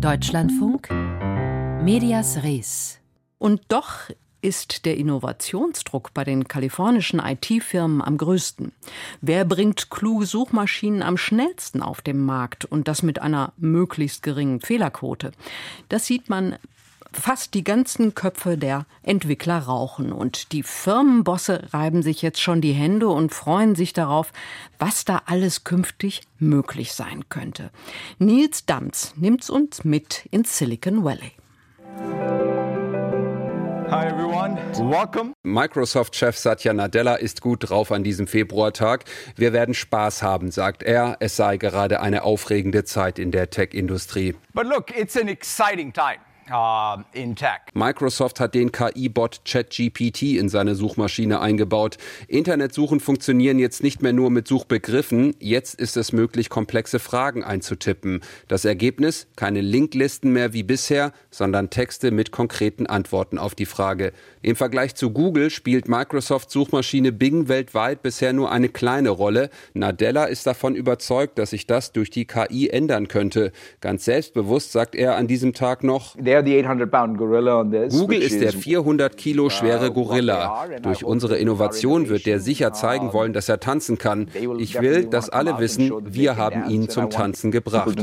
Deutschlandfunk Medias Res. Und doch ist der Innovationsdruck bei den kalifornischen IT-Firmen am größten. Wer bringt kluge Suchmaschinen am schnellsten auf den Markt und das mit einer möglichst geringen Fehlerquote? Das sieht man fast die ganzen Köpfe der Entwickler rauchen. Und die Firmenbosse reiben sich jetzt schon die Hände und freuen sich darauf, was da alles künftig möglich sein könnte. Nils Danz nimmt uns mit ins Silicon Valley. Hi everyone, welcome. Microsoft-Chef Satya Nadella ist gut drauf an diesem Februartag. Wir werden Spaß haben, sagt er. Es sei gerade eine aufregende Zeit in der Tech-Industrie. But look, it's an exciting time. Uh, in tech. Microsoft hat den KI-Bot ChatGPT in seine Suchmaschine eingebaut. Internetsuchen funktionieren jetzt nicht mehr nur mit Suchbegriffen. Jetzt ist es möglich, komplexe Fragen einzutippen. Das Ergebnis? Keine Linklisten mehr wie bisher, sondern Texte mit konkreten Antworten auf die Frage. Im Vergleich zu Google spielt Microsoft Suchmaschine Bing weltweit bisher nur eine kleine Rolle. Nadella ist davon überzeugt, dass sich das durch die KI ändern könnte. Ganz selbstbewusst sagt er an diesem Tag noch, Google ist der 400 Kilo schwere Gorilla. Durch unsere Innovation wird der sicher zeigen wollen, dass er tanzen kann. Ich will, dass alle wissen, wir haben ihn zum Tanzen gebracht.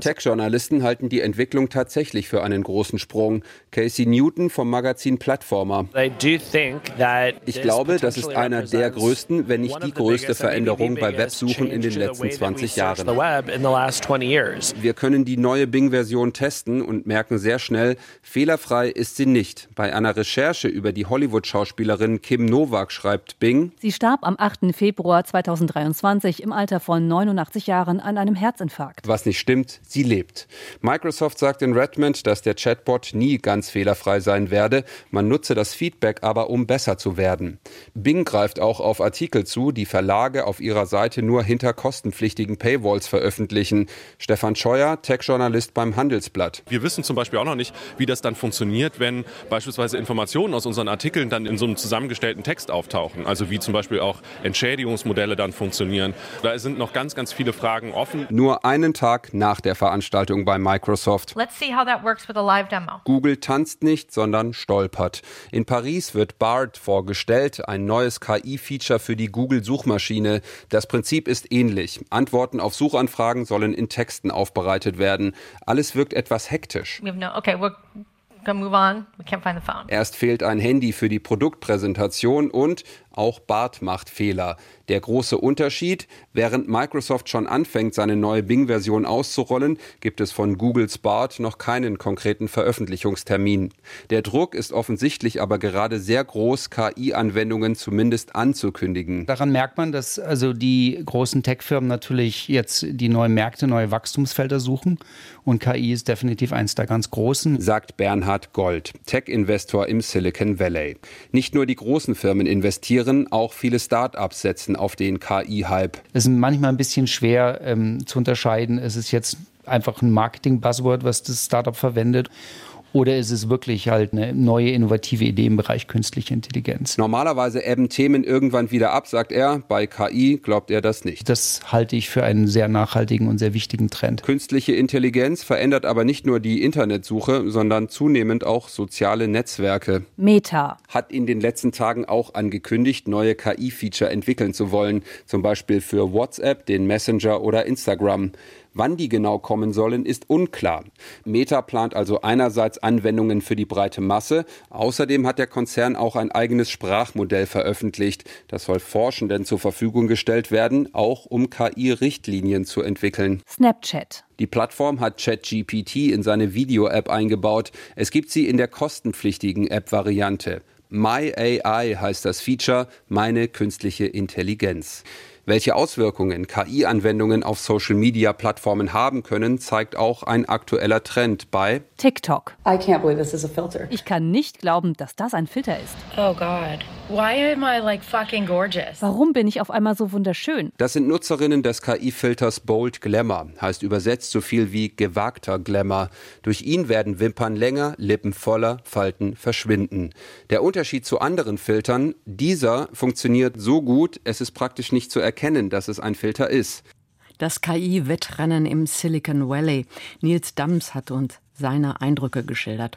Tech-Journalisten halten die Entwicklung tatsächlich für einen großen Sprung. Casey Newton vom Magazin Plattformer. Ich glaube, das ist einer der größten, wenn nicht die größte Veränderung bei Websuchen in den letzten 20 Jahren. Wir können die neue Bing-Version testen und merken sehr schnell, fehlerfrei ist sie nicht. Bei einer Recherche über die Hollywood-Schauspielerin Kim Novak schreibt Bing, sie starb am 8. Februar 2023 im Alter von 89 Jahren an einem Herzinfarkt. Was nicht stimmt, sie lebt. Microsoft sagt in Redmond, dass der Chatbot nie ganz fehlerfrei sein werde. Man nutze das Feedback aber, um besser zu werden. Bing greift auch auf Artikel zu, die Verlage auf ihrer Seite nur hinter kostenpflichtigen Paywalls veröffentlichen. Stefan Scheuer, Tech-Journalist beim Handelsblatt. Wir wissen zum Beispiel auch noch nicht, wie das dann funktioniert, wenn beispielsweise Informationen aus unseren Artikeln dann in so einem zusammengestellten Text auftauchen. Also wie zum Beispiel auch Entschädigungsmodelle dann funktionieren. Da sind noch ganz, ganz viele Fragen offen. Nur einen Tag nach der Veranstaltung bei Microsoft. Google tanzt nicht, sondern stolpert. In Paris wird BART vorgestellt, ein neues KI-Feature für die Google-Suchmaschine. Das Prinzip ist ähnlich. Antworten auf Suchanfragen sollen in Texten aufbereitet werden. Alles wirkt etwas hektisch hektisch. Erst fehlt ein Handy für die Produktpräsentation und auch Bart macht Fehler. Der große Unterschied, während Microsoft schon anfängt, seine neue Bing-Version auszurollen, gibt es von Googles Bart noch keinen konkreten Veröffentlichungstermin. Der Druck ist offensichtlich aber gerade sehr groß, KI-Anwendungen zumindest anzukündigen. Daran merkt man, dass also die großen Tech-Firmen natürlich jetzt die neuen Märkte, neue Wachstumsfelder suchen und KI ist definitiv eins der ganz großen, sagt Bernhard Gold, Tech-Investor im Silicon Valley. Nicht nur die großen Firmen investieren, auch viele Start-ups setzen auf den KI-Hype. Es ist manchmal ein bisschen schwer ähm, zu unterscheiden. Es ist jetzt einfach ein Marketing-Buzzword, was das Startup verwendet oder ist es wirklich halt eine neue innovative Idee im Bereich künstliche Intelligenz? Normalerweise ebben Themen irgendwann wieder ab, sagt er. Bei KI glaubt er das nicht. Das halte ich für einen sehr nachhaltigen und sehr wichtigen Trend. Künstliche Intelligenz verändert aber nicht nur die Internetsuche, sondern zunehmend auch soziale Netzwerke. Meta hat in den letzten Tagen auch angekündigt, neue KI-Feature entwickeln zu wollen, zum Beispiel für WhatsApp, den Messenger oder Instagram. Wann die genau kommen sollen, ist unklar. Meta plant also einerseits Anwendungen für die breite Masse. Außerdem hat der Konzern auch ein eigenes Sprachmodell veröffentlicht. Das soll Forschenden zur Verfügung gestellt werden, auch um KI-Richtlinien zu entwickeln. Snapchat. Die Plattform hat ChatGPT in seine Video-App eingebaut. Es gibt sie in der kostenpflichtigen App-Variante. My AI heißt das Feature, meine künstliche Intelligenz. Welche Auswirkungen KI-Anwendungen auf Social-Media-Plattformen haben können, zeigt auch ein aktueller Trend bei TikTok. Ich kann nicht glauben, dass das ein Filter ist. Oh God. Why am I like fucking gorgeous? Warum bin ich auf einmal so wunderschön? Das sind Nutzerinnen des KI-Filters Bold Glamour, heißt übersetzt so viel wie gewagter Glamour. Durch ihn werden Wimpern länger, Lippen voller, Falten verschwinden. Der Unterschied zu anderen Filtern, dieser funktioniert so gut, es ist praktisch nicht zu erkennen, dass es ein Filter ist. Das KI-Wettrennen im Silicon Valley. Nils Dams hat uns seine Eindrücke geschildert.